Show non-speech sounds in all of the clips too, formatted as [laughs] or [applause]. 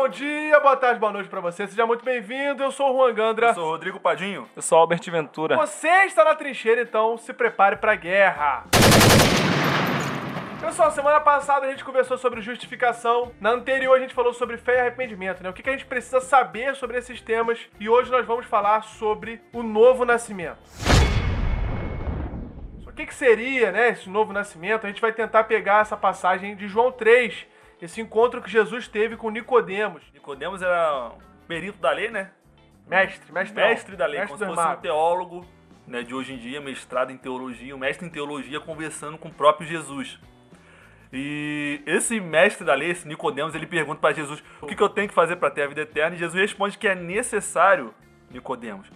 bom dia, boa tarde, boa noite pra você. Seja muito bem-vindo. Eu sou o Juan Gandra. Eu sou o Rodrigo Padinho. Eu sou Albert Ventura. Você está na trincheira, então se prepare pra guerra. Pessoal, semana passada a gente conversou sobre justificação. Na anterior a gente falou sobre fé e arrependimento, né? O que que a gente precisa saber sobre esses temas. E hoje nós vamos falar sobre o novo nascimento. O que, que seria, né, esse novo nascimento? A gente vai tentar pegar essa passagem de João 3, esse encontro que Jesus teve com Nicodemos. Nicodemos era um perito da lei, né? Mestre, mestre, Mestre da lei, mestre como se fosse um teólogo né, de hoje em dia, mestrado em teologia, um mestre em teologia conversando com o próprio Jesus. E esse mestre da lei, esse Nicodemos, ele pergunta para Jesus o que, que eu tenho que fazer para ter a vida eterna, e Jesus responde que é necessário, Nicodemos,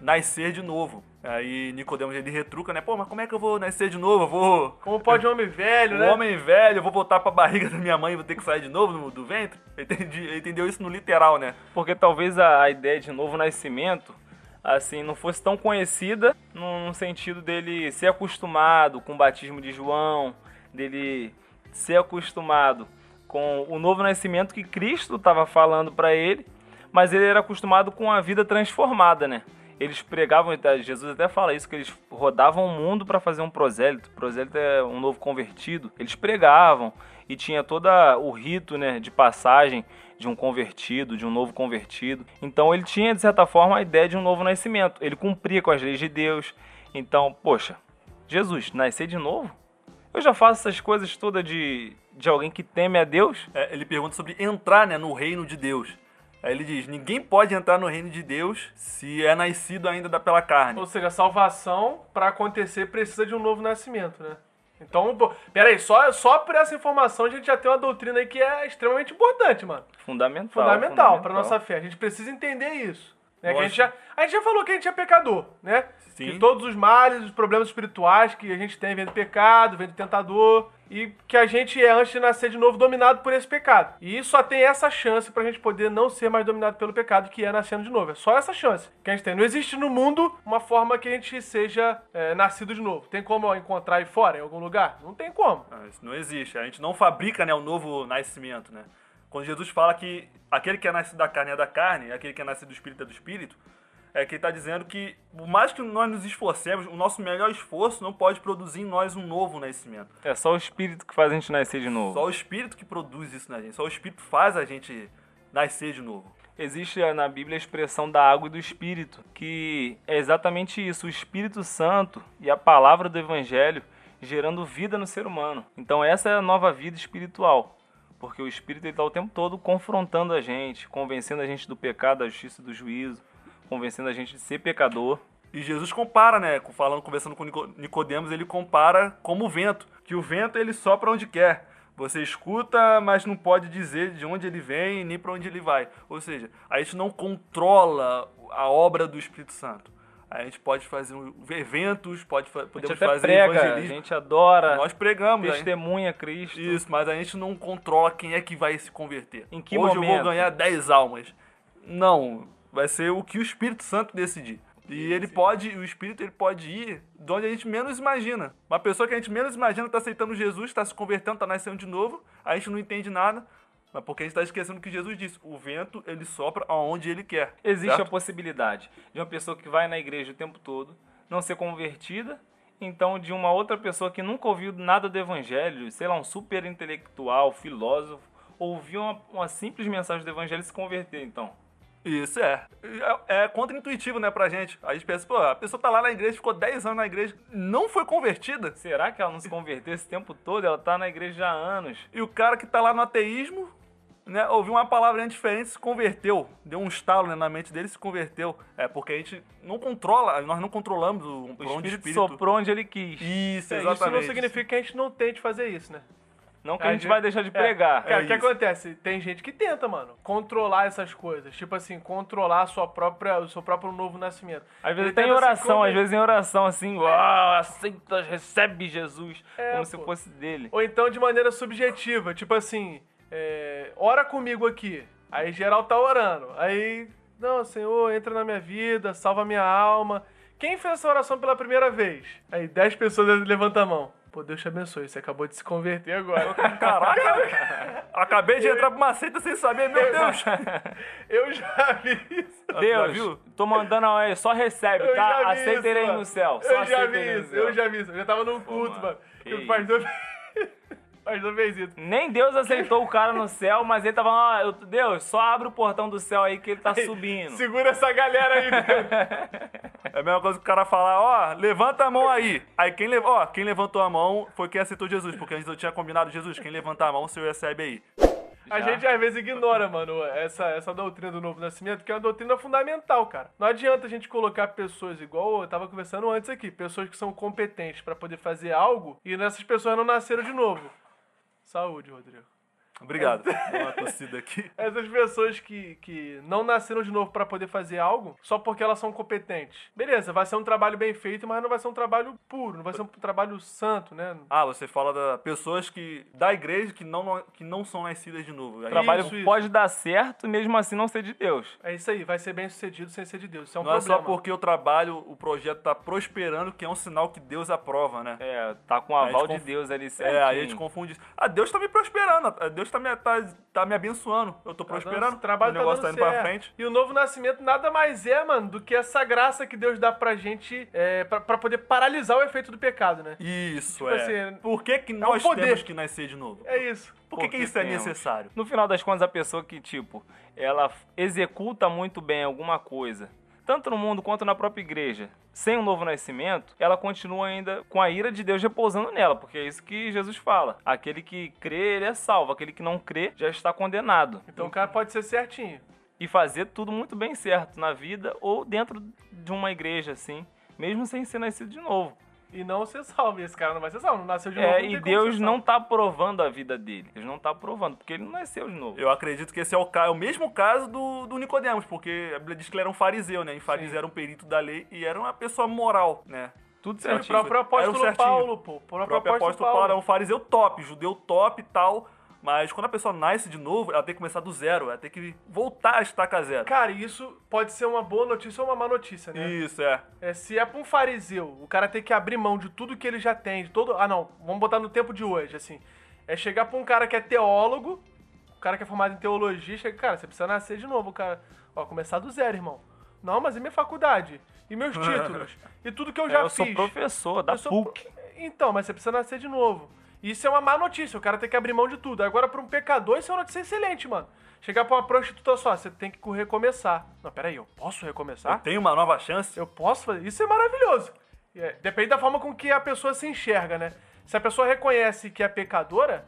nascer de novo. Aí Nicodemos ele retruca, né? Pô, mas como é que eu vou nascer de novo? Eu vou Como pode um homem velho, [laughs] um né? homem velho, eu vou voltar pra barriga da minha mãe e vou ter que sair de novo no- do ventre? Ele entendi- ele entendeu isso no literal, né? Porque talvez a, a ideia de novo nascimento, assim, não fosse tão conhecida no, no sentido dele ser acostumado com o batismo de João, dele ser acostumado com o novo nascimento que Cristo estava falando para ele, mas ele era acostumado com a vida transformada, né? Eles pregavam, até- Jesus até fala isso, que eles rodavam o mundo para fazer um prosélito. Prosélito é um novo convertido. Eles pregavam e tinha todo o rito né, de passagem de um convertido, de um novo convertido. Então ele tinha, de certa forma, a ideia de um novo nascimento. Ele cumpria com as leis de Deus. Então, poxa, Jesus, nascer de novo? Eu já faço essas coisas todas de, de alguém que teme a Deus? É, ele pergunta sobre entrar né, no reino de Deus. Aí ele diz: ninguém pode entrar no reino de Deus se é nascido ainda da- pela carne. Ou seja, a salvação, pra acontecer, precisa de um novo nascimento, né? Então, peraí, só, só por essa informação a gente já tem uma doutrina aí que é extremamente importante, mano. Fundamental. Fundamental pra nossa fé. A gente precisa entender isso. Né? Que a, gente já, a gente já falou que a gente é pecador, né? Sim. Que todos os males, os problemas espirituais que a gente tem vem do pecado, vem do tentador. E que a gente é, antes de nascer de novo, dominado por esse pecado. E só tem essa chance pra gente poder não ser mais dominado pelo pecado, que é nascendo de novo. É só essa chance que a gente tem. Não existe no mundo uma forma que a gente seja é, nascido de novo. Tem como encontrar aí fora, em algum lugar? Não tem como. Não, isso não existe. A gente não fabrica né, o novo nascimento. Né? Quando Jesus fala que aquele que é nascido da carne é da carne, aquele que é nascido do espírito é do espírito, é que ele está dizendo que, por mais que nós nos esforcemos, o nosso melhor esforço não pode produzir em nós um novo nascimento. É só o Espírito que faz a gente nascer de novo. Só o Espírito que produz isso na gente. Só o Espírito faz a gente nascer de novo. Existe na Bíblia a expressão da água e do Espírito, que é exatamente isso, o Espírito Santo e a palavra do Evangelho gerando vida no ser humano. Então essa é a nova vida espiritual, porque o Espírito está o tempo todo confrontando a gente, convencendo a gente do pecado, da justiça e do juízo, convencendo a gente de ser pecador. E Jesus compara, né? Falando, conversando com Nico- Nicodemos, ele compara como o vento, que o vento ele sopra onde quer. Você escuta, mas não pode dizer de onde ele vem nem para onde ele vai. Ou seja, a gente não controla a obra do Espírito Santo. A gente pode fazer eventos, pode A gente podemos até fazer prega, a evangelismo. gente adora, Nós pregamos, né? testemunha Cristo. Isso, mas a gente não controla quem é que vai se converter. Em que Hoje eu momento? vou ganhar 10 almas. Não, vai ser o que o Espírito Santo decidir. E ele pode, o Espírito ele pode ir de onde a gente menos imagina. Uma pessoa que a gente menos imagina está aceitando Jesus, está se convertendo, está nascendo de novo, a gente não entende nada, mas porque a gente está esquecendo que Jesus disse. O vento, ele sopra aonde ele quer. Existe certo? a possibilidade de uma pessoa que vai na igreja o tempo todo não ser convertida, então de uma outra pessoa que nunca ouviu nada do evangelho, sei lá, um super intelectual, filósofo, ouvir uma, uma simples mensagem do evangelho e se converter, então. Isso é. É, é contra-intuitivo, né, pra gente. A gente pensa, pô, a pessoa tá lá na igreja, ficou 10 anos na igreja, não foi convertida. Será que ela não se converteu esse tempo todo? Ela tá na igreja há anos. E o cara que tá lá no ateísmo, né, ouviu uma palavra diferente se converteu. Deu um estalo né, na mente dele e se converteu. É porque a gente não controla, nós não controlamos o, O por onde espírito, o espírito... soprou onde ele quis. Isso, É, isso exatamente. não significa que a gente não tente fazer isso, né? Não que a gente vai deixar de pregar. Cara, o que isso. acontece? Tem gente que tenta, mano, controlar essas coisas. Tipo assim, controlar a sua própria, o seu próprio novo nascimento. Às vezes tem se oração, às vezes em oração assim, uau, aceita, recebe Jesus, É, como se pô. fosse dele. Ou então de maneira subjetiva, tipo assim, é, ora comigo aqui. Aí geral tá orando. Aí, não, Senhor, entra na minha vida, salva minha alma. Quem fez essa oração pela primeira vez? Aí 10 pessoas levantam a mão. Pô, Deus te abençoe, você acabou de se converter agora. [laughs] Caraca! Acabei de entrar pra uma seita sem saber, meu Deus. Eu já vi isso. Deus, viu? tô mandando aí, só recebe, Eu já tá? Aceiterei isso, no céu. Só Eu já vi isso, eu já vi isso. Eu já tava num culto, mano, mano. que O pastor... pastor fez isso. Nem Deus aceitou o cara no céu, mas ele tava, ó, eu- Deus, só abre o portão do céu aí que ele tá subindo. Segura essa galera aí. Deus. É a mesma coisa que o cara falar, ó, levanta a mão aí. Aí quem, lev ó, quem levantou a mão foi quem aceitou Jesus, porque antes eu tinha combinado Jesus, quem levantar a mão, o senhor recebe aí. A Já. gente às vezes ignora, mano, essa, essa doutrina do novo nascimento, que é uma doutrina fundamental, cara. Não adianta a gente colocar pessoas igual eu tava conversando antes aqui, pessoas que são competentes pra poder fazer algo e essas pessoas não nasceram de novo. Saúde, Rodrigo. Obrigado. Dá uma tossida aqui. [laughs] Essas pessoas que, que não nasceram de novo pra poder fazer algo só porque elas são competentes. Beleza, vai ser um trabalho bem feito, mas não vai ser um trabalho puro, não vai ser um trabalho santo, né? Ah, você fala da pessoas que da igreja que não, que não são nascidas de novo. O trabalho Isso, isso. pode dar certo mesmo assim não ser de Deus. É isso aí, vai ser bem sucedido sem ser de Deus. Isso é um não é problema. só porque o trabalho, o projeto tá prosperando que é um sinal que Deus aprova, né? É, tá com o aval de conf- Deus ali É, certinho. aí a gente confunde isso. Ah, Deus tá me prosperando. ah, Deus tá me, tá, tá me abençoando. Eu tô Tá dando- prosperando. o trabalho o negócio tá, tá, dando indo pra certo. frente. E o novo nascimento nada mais é, mano, do que essa graça que Deus dá pra gente é, pra, pra poder paralisar o efeito do pecado, né? Isso, Tipo é. assim, Por que, que um nós poder. temos que nascer de novo? É isso. Por que, que isso é temos. necessário? No final das contas, a pessoa que, tipo, ela executa muito bem alguma coisa, tanto no mundo quanto na própria igreja, sem um novo nascimento, ela continua ainda com a ira de Deus repousando nela, porque é isso que Jesus fala. Aquele que crê, ele é salvo. Aquele que não crê, já está condenado. Então o cara pode ser certinho. E fazer tudo muito bem certo na vida ou dentro de uma igreja, assim, mesmo sem ser nascido de novo. E não ser salvo. E esse cara não vai ser salvo. Não nasceu de novo. É, e Deus não tá aprovando a vida dele. Deus não tá aprovando, porque ele não nasceu de novo. Eu acredito que esse é o, é o mesmo caso do, do Nicodemos, porque a Bíblia diz que ele era um fariseu, né? E fariseu era um perito da lei e era uma pessoa moral, né? Tudo E o certinho. próprio um apóstolo certinho. Paulo, pô. O O próprio, próprio apóstolo, apóstolo Paulo Paulo. era um fariseu top, judeu top e tal. Mas quando a pessoa nasce de novo, ela tem que começar do zero, ela tem que voltar a estaca zero. Cara, isso pode ser uma boa notícia ou uma má notícia, né? Isso, é. É, se é pra um fariseu, o cara tem que abrir mão de tudo que ele já tem, de todo. Ah, não, vamos botar no tempo de hoje, assim. É chegar pra um cara que é teólogo, o cara que é formado em teologia, chega, cara, você precisa nascer de novo, cara. Ó, começar do zero, irmão. Não, mas e minha faculdade? E meus [laughs] títulos? E tudo que eu já É, eu fiz? sou professor da Eu sou PUC. pro- Então, mas você precisa nascer de novo. Isso é uma má notícia, o cara tem que abrir mão de tudo. Agora, pra um pecador, isso é uma notícia excelente, mano. Chegar pra uma prostituta só, você tem que recomeçar. Não, peraí, eu posso recomeçar? Tem uma nova chance. Eu posso fazer. Isso é maravilhoso. É- Depende da forma com que a pessoa se enxerga, né? Se a pessoa reconhece que é pecadora,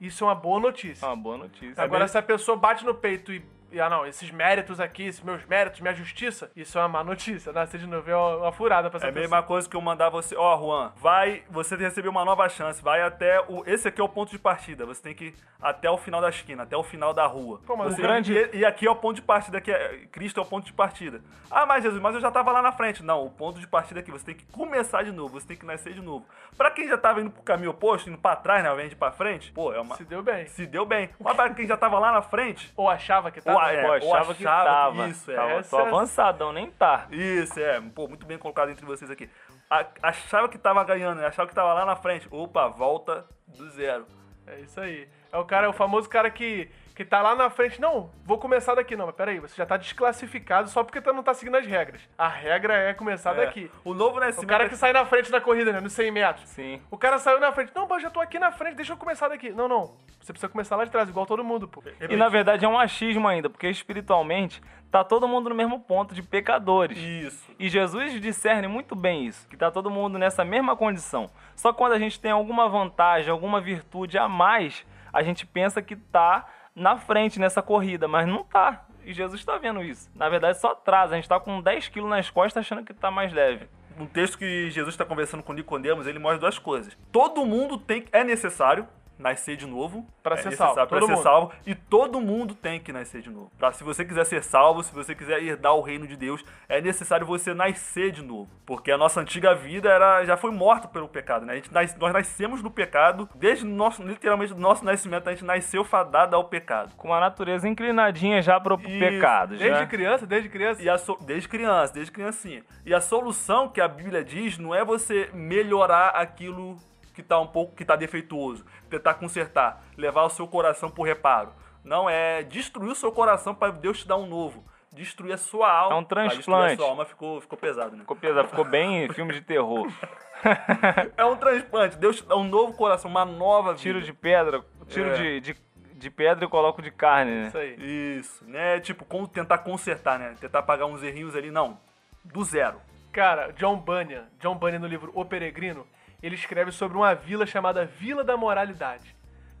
isso é uma boa notícia. É uma boa notícia. Agora, mesmo? se a pessoa bate no peito e, e, ah, não, esses méritos aqui, esses meus méritos, minha justiça, isso é uma má notícia. Nascer de novo é uma, furada pra essa É a mesma coisa que eu mandar você, ó, Juan, vai, você recebeu uma nova chance, vai até o, esse aqui é o ponto de partida, você tem que ir até o final da esquina, até o final da rua. Pô, mas Você- grande- e, e aqui é o ponto de partida, aqui é, Cristo é o ponto de partida. Ah, mas Jesus, mas eu já tava lá na frente. Não, o ponto de partida aqui, você tem que começar de novo, você tem que nascer de novo. Pra quem já tava indo pro caminho oposto, indo pra trás, né, ao invés de ir pra frente, pô, é uma... Se deu bem. Se deu bem. Mas pra quem já tava lá na frente, Ou achava que tava. Ou é, Pô, achava que tava. isso, é. Tava- tô é- avançadão, nem tá. Isso, é. Pô, muito bem colocado entre vocês aqui. A- achava que tava ganhando, né? achava que tava lá na frente. Opa, volta do zero. É isso aí. É o cara, é o famoso cara que, que tá lá na frente. Não, vou começar daqui. Não, mas peraí, você já tá desclassificado só porque tu não tá seguindo as regras. A regra é começar É. daqui. O novo O nascimento. cara que sai na frente da corrida, né? Nos 100 metros. Sim. O cara saiu na frente. Não, mas já tô aqui na frente, deixa eu começar daqui. Não, não. Você precisa começar lá de trás, igual todo mundo, pô. E na verdade é um achismo ainda, porque espiritualmente tá todo mundo no mesmo ponto de pecadores. Isso. E Jesus discerne muito bem isso, que tá todo mundo nessa mesma condição. Só que quando a gente tem alguma vantagem, alguma virtude a mais, a gente pensa que tá na frente nessa corrida, mas não tá. E Jesus tá vendo isso. Na verdade, só atrasa. A gente tá com 10 quilos nas costas achando que tá mais leve. Um texto que Jesus está conversando com Nicodemos, ele mostra duas coisas. Todo mundo tem é necessário nascer de novo Pra é ser salvo, pra todo ser mundo. salvo e todo mundo tem que nascer de novo. Se você quiser ser salvo, se você quiser herdar o reino de Deus, é necessário você nascer de novo, porque a nossa antiga vida era já foi morta pelo pecado, né? A gente nós nascemos no pecado, desde o nosso literalmente do nosso nascimento a gente nasceu fadada ao pecado. Com a natureza inclinadinha já pro Isso. pecado. Já. Desde criança, desde criança. E a so- desde criança, desde criancinha. E a solução que a Bíblia diz não é você melhorar aquilo que tá um pouco, que tá defeituoso, tentar consertar, levar o seu coração por reparo. Não é destruir o seu coração para Deus te dar um novo. Destruir a sua alma. É um transplante. a sua alma ficou, ficou pesado, né? Ficou pesado, ficou bem [laughs] filme de terror. [laughs] É um transplante. Deus te dá um novo coração, uma nova vida. Tiro de pedra, tiro É. de, de, de pedra e coloco de carne, né? Isso aí. Isso, né? Tipo, como tentar consertar, né? Tentar pagar uns errinhos ali. Não, do zero. Cara, John Bunyan, John Bunyan no livro O Peregrino, ele escreve sobre uma vila chamada Vila da Moralidade.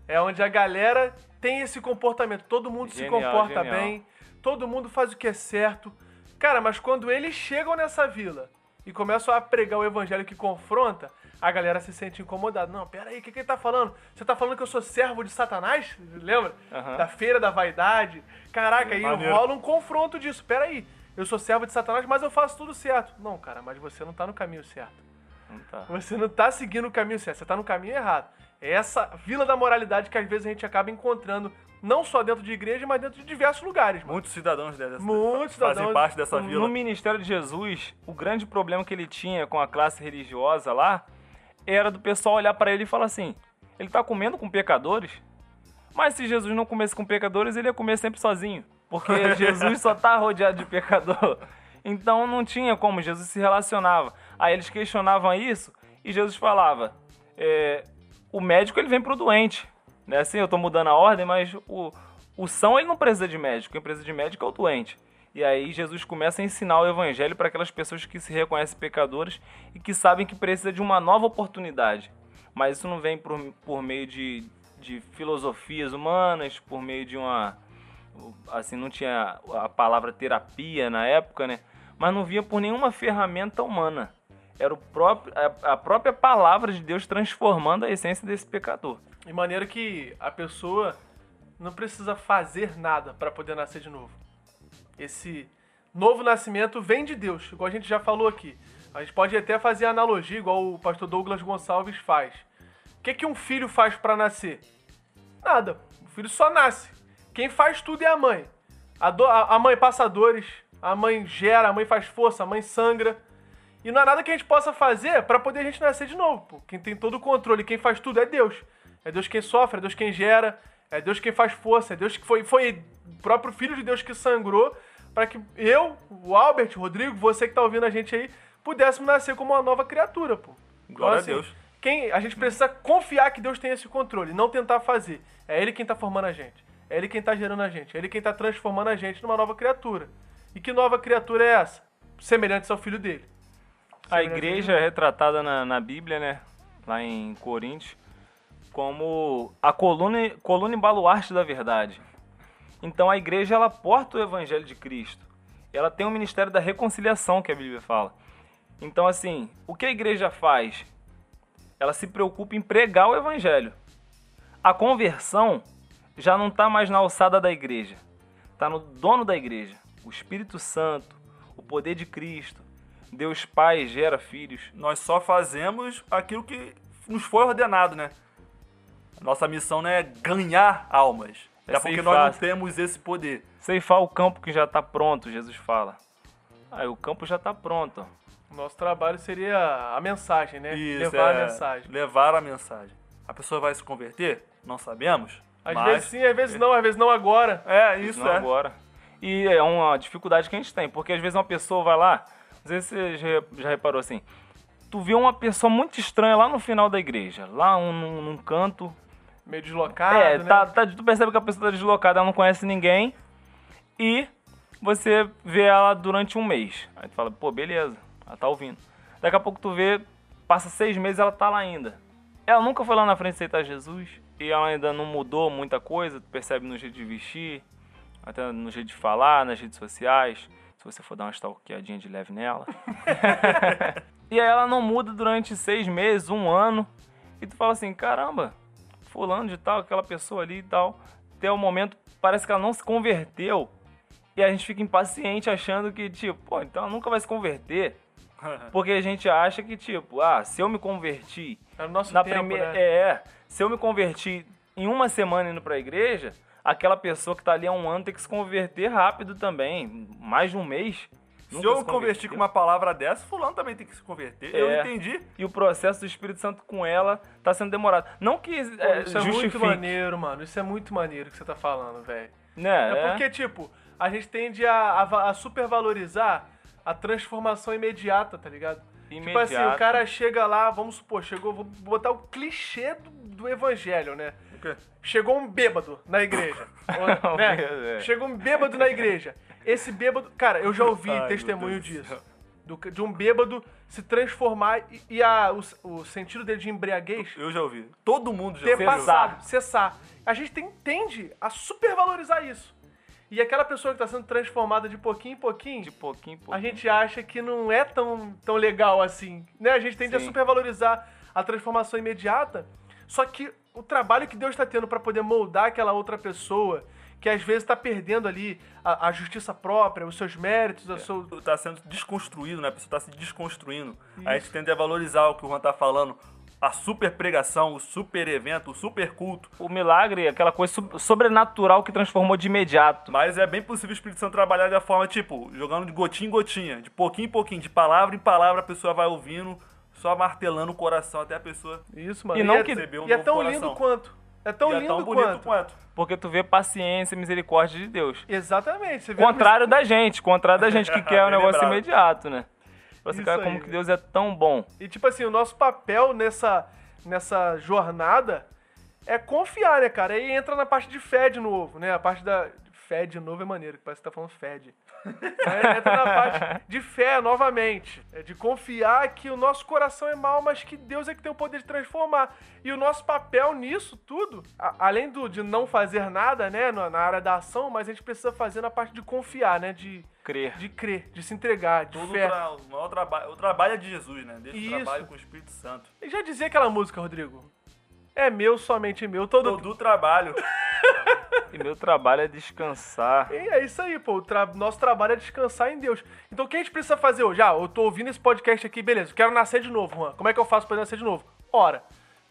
É onde a galera tem esse comportamento, todo mundo se Genial, comporta genial. bem, todo mundo faz o que é certo. Cara, mas quando eles chegam nessa vila e começam a pregar o evangelho que confronta, a galera se sente incomodada. Não, pera aí, o que, que ele tá falando? Você tá falando que eu sou servo de Satanás? Lembra? Aham. Da feira da vaidade. Caraca, aí Maneiro. rola um confronto disso. Pera aí, eu sou servo de Satanás, mas eu faço tudo certo. Não, cara, mas você não tá no caminho certo. Não tá. Você não tá seguindo o caminho certo, você tá no caminho errado. É essa vila da moralidade que às vezes a gente acaba encontrando, não só dentro de igreja, mas dentro de diversos lugares, mano. Muitos cidadãos dessa, Muitos fazem cidadãos- parte dessa No vila. ministério de Jesus, o grande problema que ele tinha com a classe religiosa lá era do pessoal olhar pra ele e falar assim: ele tá comendo com pecadores? Mas se Jesus não comesse com pecadores, ele ia comer sempre sozinho. Porque [laughs] Jesus só tá rodeado de pecador. Então não tinha como, Jesus se relacionava. Aí eles questionavam isso e Jesus falava: é, o médico ele vem pro doente. Né? Assim, eu tô mudando a ordem, mas o, o são ele não precisa de médico, quem precisa de médico é o doente. E aí Jesus começa a ensinar o evangelho para aquelas pessoas que se reconhecem pecadores e que sabem que precisa de uma nova oportunidade. Mas isso não vem por, por meio de, de filosofias humanas, por meio de uma. Assim, não tinha a palavra terapia na época, né? Mas não vinha por nenhuma ferramenta humana. Era o próprio, a, a própria palavra de Deus transformando a essência desse pecador. De maneira que a pessoa não precisa fazer nada para poder nascer de novo. Esse novo nascimento vem de Deus, igual a gente já falou aqui. A gente pode até fazer analogia, igual o pastor Douglas Gonçalves faz. O que, que um filho faz para nascer? Nada. O filho só nasce. Quem faz tudo é a mãe. A, do- a mãe passa dores, a mãe gera, a mãe faz força, a mãe sangra. E não há nada que a gente possa fazer para poder a gente nascer de novo. Pô. Quem tem todo o controle, quem faz tudo é Deus. É Deus quem sofre, é Deus quem gera, é Deus quem faz força, é Deus que foi, foi o próprio Filho de Deus que sangrou para que eu, o Albert, o Rodrigo, você que tá ouvindo a gente aí, pudéssemos nascer como uma nova criatura, pô. Então, Glória a Deus. Quem, a gente precisa confiar que Deus tem esse controle, não tentar fazer. É Ele quem tá formando a gente. É Ele quem tá gerando a gente. É Ele quem tá transformando a gente numa nova criatura. E que nova criatura é essa? Semelhante ao filho dele. A igreja é retratada na, na Bíblia, né? Lá em Coríntios, como a coluna, coluna e baluarte da verdade. Então a igreja ela porta o evangelho de Cristo. Ela tem o ministério da reconciliação que a Bíblia fala. Então assim, o que a igreja faz? Ela se preocupa em pregar o evangelho. A conversão já não está mais na alçada da igreja. Está no dono da igreja, o Espírito Santo, o poder de Cristo. Deus Pai gera filhos. Nós só fazemos aquilo que nos foi ordenado, né? Nossa missão não é ganhar almas. É É porque ceifar. nós não temos esse poder. Ceifar o campo que já está pronto, Jesus fala. Aí o campo já está pronto. Nosso trabalho seria a mensagem, né? Isso, Levar é a mensagem. Levar a mensagem. A pessoa vai se converter? Não sabemos. Às mas... vezes sim, às vezes não, às vezes não agora. É, isso não é. agora. E é uma dificuldade que a gente tem, porque às vezes uma pessoa vai lá, às vezes você já, reparou assim, tu vê uma pessoa muito estranha lá no final da igreja, lá um, num, num canto, Meio deslocado, é, né? tá, tá- tu percebe que a pessoa tá deslocada, ela não conhece ninguém. E você vê ela durante um mês. Aí tu fala, pô, beleza, ela tá ouvindo. Daqui a pouco tu vê, passa seis meses ela tá lá ainda. Ela nunca foi lá na frente aceitar Jesus. E ela ainda não mudou muita coisa, tu percebe no jeito de vestir, até no jeito de falar, nas redes sociais. Se você for dar uma stalkeadinha de leve nela. [laughs] e aí ela não muda durante seis meses, um ano. E tu fala assim, caramba, fulano de tal, aquela pessoa ali e tal. Até o momento, parece que ela não se converteu. E a gente fica impaciente achando que, tipo, pô, então ela nunca vai se converter. [laughs] Porque a gente acha que, tipo, ah, se eu me converti É o nosso na tempo, primeira. né? É, se eu me converti em uma semana indo pra igreja, aquela pessoa que tá ali há um ano tem que se converter rápido também. Mais de um mês. Se eu se converti converteu. com uma palavra dessa, fulano também tem que se converter. Eu É. entendi. E o processo do Espírito Santo com ela tá sendo demorado. Não que é, isso é justifique, muito maneiro, mano. Isso é muito maneiro que você tá falando, velho. né? É porque, tipo, a gente tende a, a, a supervalorizar a transformação imediata, tá ligado? Tipo assim, o cara chega lá, vamos supor, chegou, vou botar o clichê do, do evangelho, né? Chegou um bêbado na igreja. [laughs] Ou, né? É. Chegou um bêbado na igreja. Esse bêbado. Cara, eu já ouvi Ai, testemunho disso. Do- de um bêbado se transformar e, e a, o, o sentido dele de embriaguez Eu já ouvi. Todo mundo já ter ouviu. passado, cessar. A gente tem, tende a supervalorizar isso. E aquela pessoa que está sendo transformada de pouquinho em pouquinho, De pouquinho em pouquinho. a gente acha que não é tão, tão legal assim. Né? A gente tende a Sim. supervalorizar a transformação imediata. Só que o trabalho que Deus está tendo para poder moldar aquela outra pessoa, que às vezes está perdendo ali a, a justiça própria, os seus méritos, o seu. Tá sendo desconstruído, né? A pessoa tá se desconstruindo. A gente tende a valorizar o que o Juan tá falando. A super pregação, o super evento, o super culto. O milagre, aquela coisa so- sobrenatural que transformou de imediato. Mas é bem possível o Espírito Santo trabalhar da forma, tipo, jogando de gotinha em gotinha, de pouquinho em pouquinho, de palavra em palavra, a pessoa vai ouvindo, só martelando o coração até a pessoa. Isso, mano. E não é, que- um e é tão coração. lindo quanto. É tão E é lindo tão bonito quanto. quanto. Porque tu vê paciência e misericórdia de Deus. Exatamente. Você vê Contrário da gente, contrário da gente que [laughs] quer um Bem negócio lembrado. imediato, né? Você Isso cara, aí. como que Deus é tão bom. E tipo assim, o nosso papel nessa, nessa jornada é confiar, né, cara? Aí entra na parte de fé de novo, né? A parte da. Fé de novo é maneiro, que parece que tá falando fed. [laughs] Aí entra na parte de fé novamente. É de confiar que o nosso coração é mau, mas que Deus é que tem o poder de transformar. E o nosso papel nisso tudo, a- além do, de não fazer nada, né, na, na área da ação, mas a gente precisa fazer na parte de confiar, né? De, Crer. de crer, de se entregar, de Todo o, fé. tra o maior trabalho, o trabalho é de Jesus, né? Desse Isso. trabalho com o Espírito Santo. E já dizia aquela música, Rodrigo? É meu, somente meu. Todo. Todo o trabalho. E meu trabalho é descansar. E é isso aí, pô. O tra- Nosso trabalho é descansar em Deus. Então o que a gente precisa fazer hoje? Ah, eu tô ouvindo esse podcast aqui, beleza. Eu quero nascer de novo, Juan. Como é que eu faço pra nascer de novo? Ora.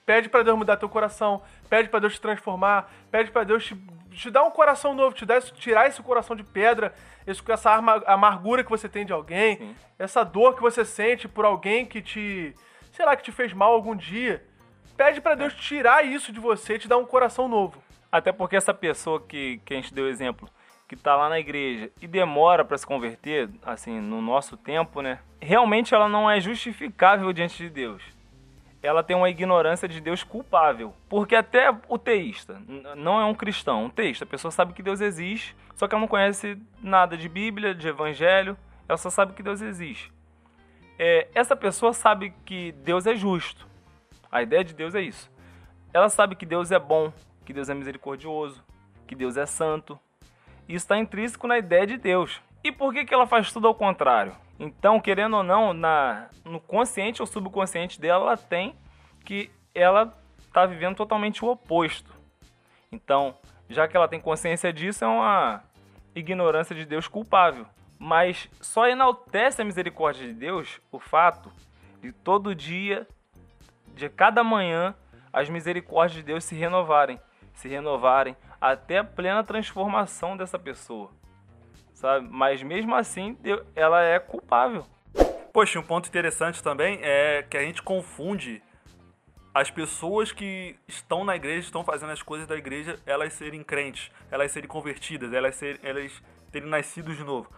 Pede pra Deus mudar teu coração. Pede pra Deus te transformar. Pede pra Deus te, te dar um coração novo. Te dar, esse- tirar esse coração de pedra. Esse, essa arma- amargura que você tem de alguém. Sim. Essa dor que você sente por alguém que te. Sei lá, que te fez mal algum dia. Pede pra Deus tirar isso de você e te dar um coração novo. Até porque essa pessoa que, que a gente deu exemplo, que tá lá na igreja e demora para se converter, assim, no nosso tempo, né? Realmente ela não é justificável diante de Deus. Ela tem uma ignorância de Deus culpável. Porque até o teísta, não é um cristão, um teísta, a pessoa sabe que Deus existe, só que ela não conhece nada de Bíblia, de Evangelho, ela só sabe que Deus existe. É, essa pessoa sabe que Deus é justo. A ideia de Deus é isso. Ela sabe que Deus é bom, que Deus é misericordioso, que Deus é santo. Isso está intrínseco na ideia de Deus. E por que, que ela faz tudo ao contrário? Então, querendo ou não, na, no consciente ou subconsciente dela, ela tem que ela está vivendo totalmente o oposto. Então, já que ela tem consciência disso, é uma ignorância de Deus culpável. Mas só enaltece a misericórdia de Deus o fato de todo dia, de cada manhã, as misericórdias de Deus se renovarem, se renovarem até a plena transformação dessa pessoa. Sabe? Mas mesmo assim, ela é culpável. Poxa, um ponto interessante também é que a gente confunde as pessoas que estão na igreja, estão fazendo as coisas da igreja, elas serem crentes, elas serem convertidas, elas, serem, elas terem nascido de novo.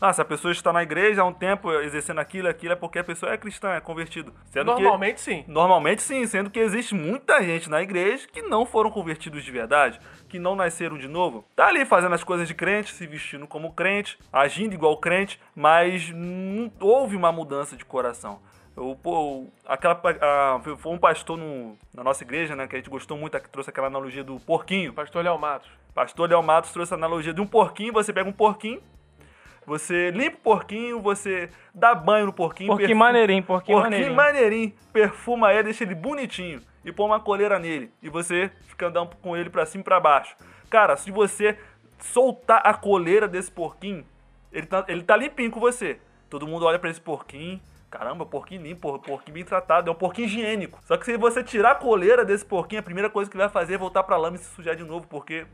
Ah, se a pessoa está na igreja há um tempo exercendo aquilo, aquilo é porque a pessoa é cristã, é convertido. Sendo que- Normalmente sim. Normalmente sim, sendo que existe muita gente na igreja que não foram convertidos de verdade, que não nasceram de novo. Tá ali fazendo as coisas de crente, se vestindo como crente, agindo igual crente, mas não houve uma mudança de coração. Eu, pô, aquela, a, foi um pastor no- na nossa igreja, né, que a gente gostou muito, que trouxe aquela analogia do porquinho. Pastor Léo Matos. Pastor Léo Matos trouxe a analogia de um porquinho, você pega um porquinho, você limpa o porquinho, você dá banho no porquinho. Porquinho perfuma- maneirinho, porquinho Porquinho maneirinho. maneirinho, perfuma ele, deixa ele bonitinho e põe uma coleira nele. E você fica andando com ele pra cima e pra baixo. Cara, se você soltar a coleira desse porquinho, ele tá, ele tá limpinho com você. Todo mundo olha pra esse porquinho. Caramba, porquinho limpo, por- porquinho bem tratado, é um porquinho higiênico. Só que se você tirar a coleira desse porquinho, a primeira coisa que vai fazer é voltar pra lama e se sujar de novo, porque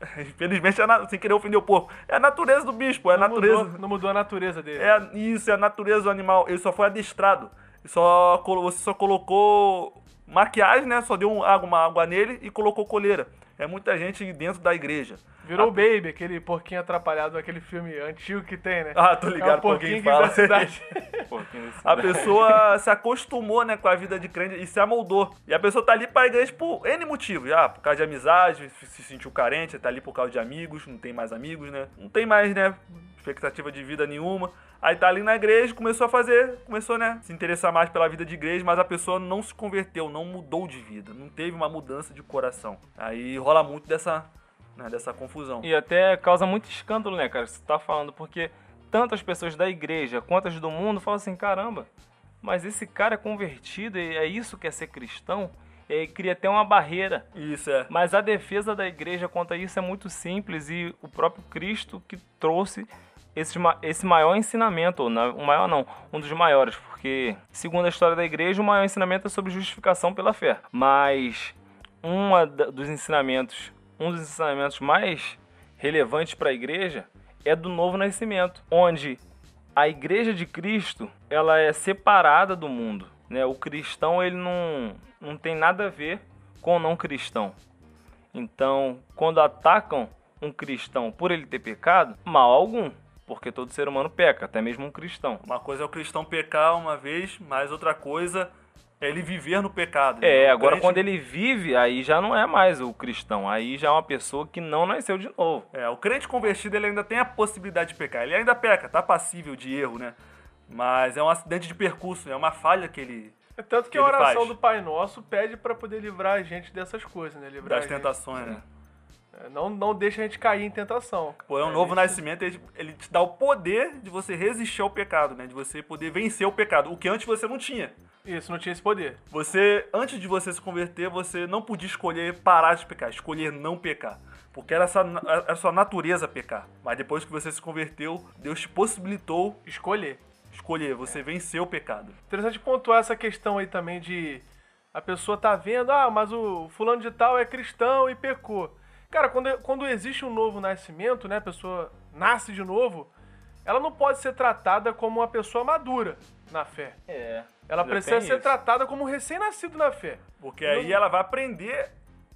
[laughs] Infelizmente, é na- sem querer ofender o porco. É a natureza do bicho, pô. É a Não natureza. mudou, não mudou a natureza dele. É isso, é a natureza do animal. Ele só foi adestrado. Só, você só colocou maquiagem, né? Só deu um- uma água nele e colocou coleira. É muita gente dentro da igreja. Virou o Baby, aquele porquinho atrapalhado, aquele filme antigo que tem, né? Ah, tô é um ligado, porquinho porquinho fala. cidade. [laughs] Pouquinho desse- A pessoa se acostumou, né, com a vida de crente e se amoldou. E a pessoa tá ali pra igreja por N motivos. Ah, por causa de amizade, se sentiu carente, tá ali por causa de amigos, não tem mais amigos, né? Não tem mais, né, expectativa de vida nenhuma. Aí tá ali na igreja, começou a fazer, começou, né, se interessar mais pela vida de igreja, mas a pessoa não se converteu, não mudou de vida, não teve uma mudança de coração. Aí rola muito dessa, né, dessa confusão. E até causa muito escândalo, né, cara? Você tá falando, porque tantas pessoas da igreja quanto as do mundo falam assim: caramba, mas esse cara é convertido e é isso que é ser cristão? Aí cria até uma barreira. Isso é. Mas a defesa da igreja quanto a isso é muito simples e o próprio Cristo que trouxe esse, esse maior ensinamento, ou na- o maior não, um dos maiores, porque segundo a história da igreja, o maior ensinamento é sobre justificação pela fé. Mas da- dos ensinamentos, um dos ensinamentos mais relevantes para a igreja é do novo nascimento, onde a igreja de Cristo ela é separada do mundo, né? O cristão ele não, não tem nada a ver com o não cristão. Então, quando atacam um cristão por ele ter pecado, mal algum, porque todo ser humano peca, até mesmo um cristão. Uma coisa é o cristão pecar uma vez, mas outra coisa é ele viver no pecado. É, agora crente- quando ele vive, aí já não é mais o cristão, aí já é uma pessoa que não nasceu de novo. É, o crente convertido ele ainda tem a possibilidade de pecar. Ele ainda peca, tá passível de erro, né? Mas é um acidente de percurso, é uma falha que ele. É tanto que Ele a oração faz. do Pai Nosso pede pra poder livrar a gente dessas coisas, né? Livrar das a gente. tentações, né? É, Não, não deixa a gente cair em tentação. Pô, é um novo nascimento, ele, ele te dá o poder de você resistir ao pecado, né? De você poder vencer o pecado, o que antes você não tinha. Isso, não tinha esse poder. Você, antes de você se converter, você não podia escolher parar de pecar, escolher não pecar. Porque era essa, era sua natureza pecar. Mas depois que você se converteu, Deus te possibilitou Escolher. escolher, você venceu o pecado. Interessante pontuar essa questão aí também de a pessoa tá vendo, ah, mas o fulano de tal é cristão e pecou. Cara, quando, quando existe um novo nascimento, né, a pessoa nasce de novo, ela não pode ser tratada como uma pessoa madura na fé. É. Ela Ainda precisa ser isso. tratada como um recém-nascido na fé. Porque aí ela vai aprender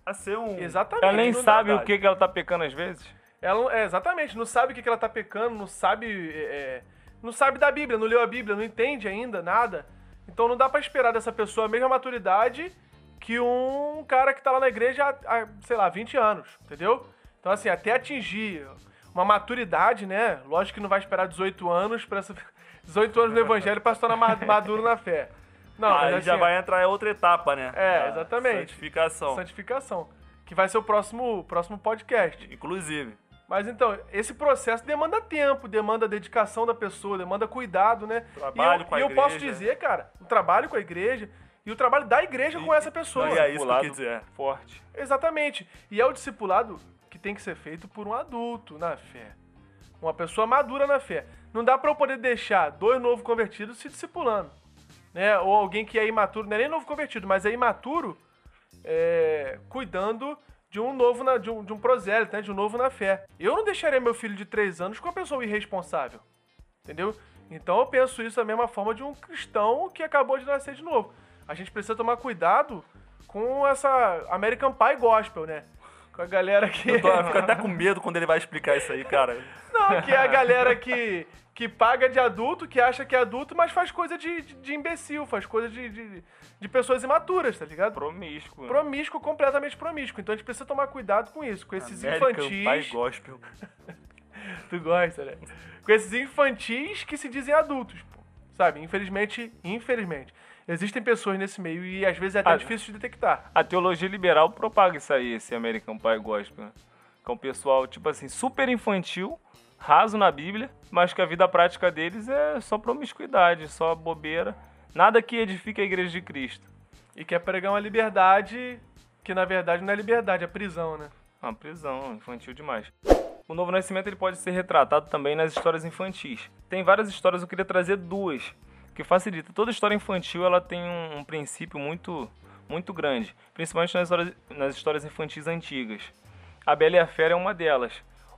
a ser um. Exatamente. Ela nem não- sabe o verdade. que, que ela tá pecando às vezes. Ela não- é, exatamente, não sabe o que que ela tá pecando, não sabe. é, é, não sabe da Bíblia, não leu a Bíblia, não entende ainda nada. Então não dá pra esperar dessa pessoa a mesma maturidade que um cara que tá lá na igreja há, há, sei lá, 20 anos, entendeu? Então, assim, até atingir uma maturidade, né? Lógico que não vai esperar 18 anos para 18 [laughs] anos no evangelho pra se tornar ma- [laughs] maduro na fé. Não, aí mas já assim, vai entrar em outra etapa, né? É, A exatamente. Santificação. santificação, que vai ser o próximo, próximo podcast. Inclusive. Mas então, esse processo demanda tempo, demanda dedicação da pessoa, demanda cuidado, né? Trabalho e eu, com a e eu posso dizer, cara, o trabalho com a igreja e o trabalho da igreja com essa pessoa. e aí? isso que quis dizer. Forte. Exatamente. E é o discipulado que tem que ser feito por um adulto na fé. Uma pessoa madura na fé. Não dá pra eu poder deixar dois novos convertidos se discipulando. Né? Ou alguém que é imaturo, não é nem novo convertido, mas é imaturo é, cuidando de um novo, na, de, um, de um prosélito, né? de um novo na fé. Eu não deixaria meu filho de três anos com uma pessoa irresponsável. Entendeu? Então eu penso isso da mesma forma de um cristão que acabou de nascer de novo. A gente precisa tomar cuidado com essa American Pie Gospel, né? Com a galera que. Eu, tô, eu fico até [laughs] com medo quando ele vai explicar isso aí, cara. Não, que é a galera que, que paga de adulto, que acha que é adulto, mas faz coisa de, de, de imbecil, faz coisa de, de, de pessoas imaturas, tá ligado? Promíscuo. Promíscuo, completamente promíscuo. Então a gente precisa tomar cuidado com isso, com esses American infantis. Pie Gospel. [laughs] Tu gosta, né? Com esses infantis que se dizem adultos, pô. Sabe? Infelizmente, infelizmente. Existem pessoas nesse meio e às vezes é até Ah, difícil de detectar. A teologia liberal propaga isso aí, esse American Pie Gospel. Né? Que é um pessoal, tipo assim, super infantil, raso na Bíblia, mas que a vida prática deles é só promiscuidade, só bobeira. Nada que edifique a igreja de Cristo. E quer pregar uma liberdade que na verdade não é liberdade, é prisão, né? Uma prisão, infantil demais. O Novo Nascimento ele pode ser retratado também nas histórias infantis. Tem várias histórias, eu queria trazer duas, que facilita. Toda história infantil ela tem um, um princípio muito, muito grande, principalmente nas histórias, nas histórias infantis antigas. A Bela e a Fera é uma delas,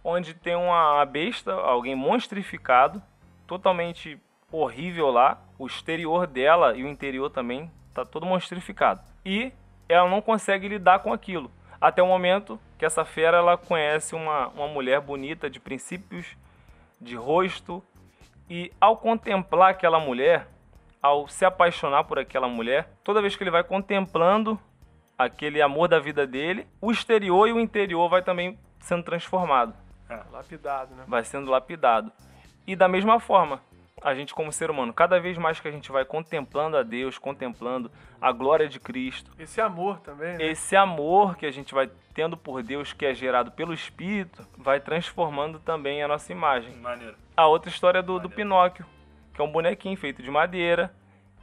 onde tem uma besta, alguém monstrificado, totalmente horrível lá. O exterior dela e o interior também tá todo monstrificado. E ela não consegue lidar com aquilo. Até o momento que essa fera ela conhece uma, uma mulher bonita, de princípios, de rosto. E ao contemplar aquela mulher, ao se apaixonar por aquela mulher, toda vez que ele vai contemplando aquele amor da vida dele, o exterior e o interior vai também sendo transformado. É, lapidado, né? Vai sendo lapidado. E da mesma forma, a gente como ser humano, cada vez mais que a gente vai contemplando a Deus, contemplando a glória de Cristo, Esse amor também, né? esse amor que a gente vai tendo por Deus, que é gerado pelo Espírito, vai transformando também a nossa imagem. Maneiro. A outra história é do, do Pinóquio, que é um bonequinho feito de madeira,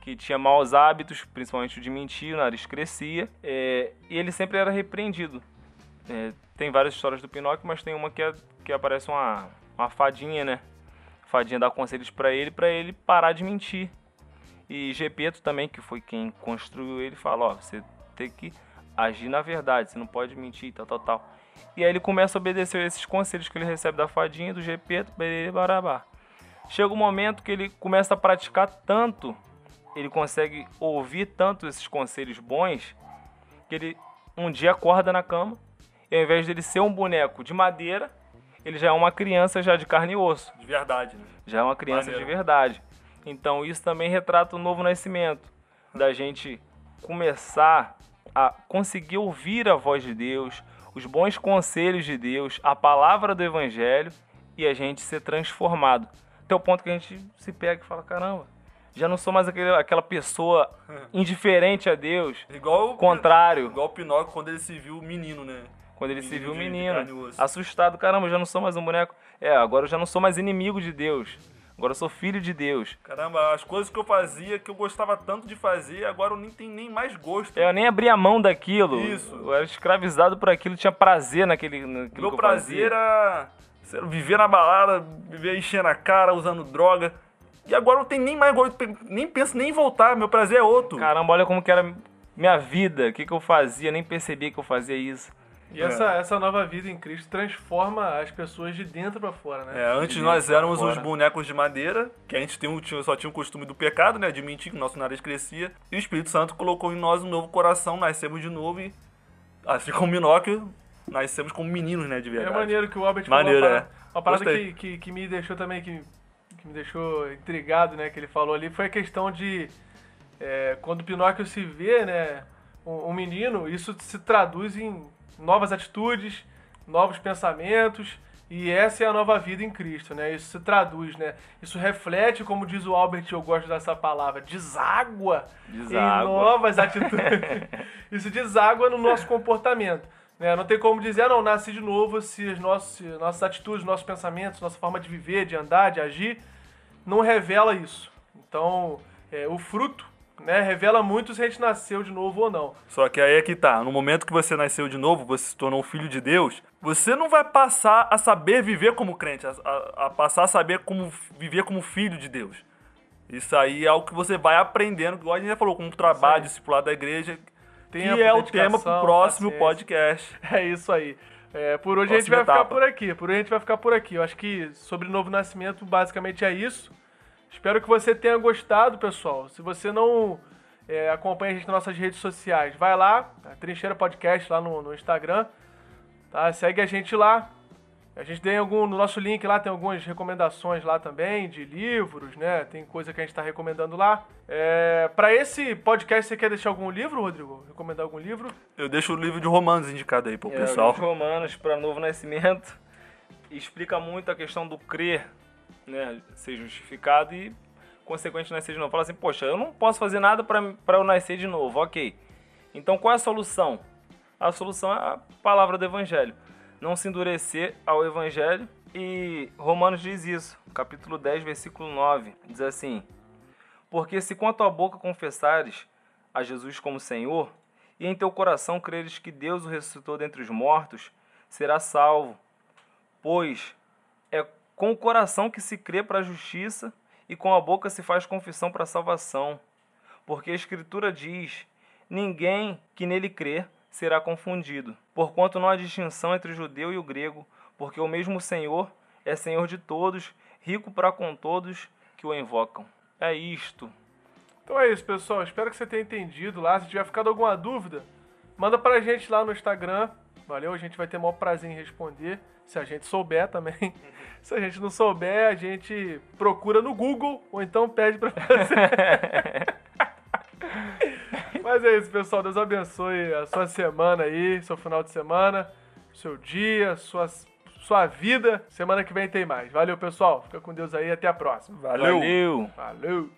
que tinha maus hábitos, principalmente de mentir, o nariz crescia, é, e ele sempre era repreendido. É, tem várias histórias do Pinóquio, mas tem uma que, é, que aparece uma, uma fadinha, né? Fadinha dá conselhos pra ele, pra ele parar de mentir. E Gepeto também, que foi quem construiu ele, fala, ó, você tem que agir na verdade, você não pode mentir, tal, tal, tal. E aí ele começa a obedecer esses conselhos que ele recebe da fadinha, do Gepeto, barabá. Chega um momento que ele começa a praticar tanto, ele consegue ouvir tanto esses conselhos bons, que ele um dia acorda na cama, e ao invés dele ser um boneco de madeira, ele já é uma criança já de carne e osso De verdade, né? já é uma criança Maneiro. de verdade. Então isso também retrata o novo nascimento, da gente começar a conseguir ouvir a voz de Deus, os bons conselhos de Deus, a palavra do evangelho e a gente ser transformado. Até o ponto que a gente se pega e fala, caramba, já não sou mais aquele, aquela pessoa [laughs] indiferente a Deus, Igual o contrário, Igual o Pinóquio quando ele se viu menino, né? quando ele se menino viu de- de menino, e osso. assustado, caramba, eu já não sou mais um boneco. É, agora eu já não sou mais inimigo de Deus. Agora eu sou filho de Deus. Caramba, as coisas que eu fazia, que eu gostava tanto de fazer, agora eu nem tenho nem mais gosto. Eu nem abria mão daquilo. Isso. Eu era escravizado por aquilo, tinha prazer naquele, naquilo Meu que eu prazer fazia. era sei viver na balada, viver enchendo a cara, usando droga. E agora eu não tenho nem mais gosto, nem penso nem em voltar, meu prazer é outro. Caramba, olha como que era minha vida, o que, que eu fazia, nem percebia que eu fazia isso. E essa, essa nova vida em Cristo transforma as pessoas de dentro pra fora, né? É, antes nós éramos uns bonecos de madeira, que a gente tem tinha- só tinha o costume do pecado, né? De mentir, que o nosso nariz crescia. E o Espírito Santo colocou em nós um novo coração, nascemos de novo e, assim como Minóquio, nascemos como meninos, né? De É verdade. maneiro que o Albert Maneiro, falou uma é. uma parada que, que, que me deixou também, que, que me deixou intrigado, né, que ele falou ali, foi a questão de é, quando o Pinóquio se vê, né, um, um menino, isso se traduz em novas atitudes, novos pensamentos, e essa é a nova vida em Cristo, né? Isso se traduz, né? Isso reflete, como diz o Albert, eu gosto dessa palavra, deságua, em Deságua. novas atitudes. [laughs] Isso deságua no nosso comportamento. Né? Não tem como dizer, ah, não, nasci de novo se as nossas, se nossas atitudes, nossos pensamentos, nossa forma de viver, de andar, de agir, não revela isso. Então, é, o fruto né, revela muito se a gente nasceu de novo ou não. Só que aí é que tá. No momento que você nasceu de novo, você se tornou um filho de Deus, você não vai passar a saber viver como crente, a, a- a passar a saber como viver como filho de Deus. Isso aí é algo que você vai aprendendo, igual a gente já falou, com o trabalho, discipulado da igreja, Tempo, que é o tema pro próximo paciência. podcast. [laughs] É isso aí. É, por hoje a gente Próxima vai ficar etapa. por aqui. Por hoje a gente vai ficar por aqui. Eu acho que sobre novo nascimento, basicamente é isso. Espero que você tenha gostado, pessoal. Se você não é, acompanha a gente nas nossas redes sociais, vai lá, a Trincheira Podcast lá no, no Instagram. Tá? Segue a gente lá. A gente tem algum. No nosso link lá tem algumas recomendações lá também, de livros, né? Tem coisa que a gente está recomendando lá. É, para esse podcast, você quer deixar algum livro, Rodrigo? Recomendar algum livro? Eu deixo o livro de Romanos indicado aí pro É, pessoal. Os Romanos para Novo Nascimento explica muito a questão do crer, né, ser justificado e consequentemente nascer de novo. Fala assim, poxa, eu não posso fazer nada para eu nascer de novo, ok. Então qual é a solução? A solução é a palavra do Evangelho. Não se endurecer ao Evangelho. E Romanos diz isso, capítulo 10, versículo 9. Diz assim: Porque se com a tua boca confessares a Jesus como Senhor, e em teu coração creres que Deus o ressuscitou dentre os mortos, será salvo. Pois é com o coração que se crê para a justiça e com a boca se faz confissão para a salvação. Porque a Escritura diz: ninguém que nele crê será confundido, porquanto não há distinção entre o judeu e o grego, porque o mesmo Senhor é Senhor de todos, rico para com todos que o invocam. É isto. Então é isso, pessoal. Espero que você tenha entendido lá. Se tiver ficado alguma dúvida, manda pra gente lá no Instagram. Valeu? A gente vai ter o maior prazer em responder, se a gente souber também. [laughs] Se a gente não souber, a gente procura no Google ou então pede pra você. [laughs] Mas é isso, pessoal. Deus abençoe a sua semana aí, seu final de semana, seu dia, sua, sua vida. Semana que vem tem mais. Valeu, pessoal. Fica com Deus aí. Até a próxima. Valeu. Valeu.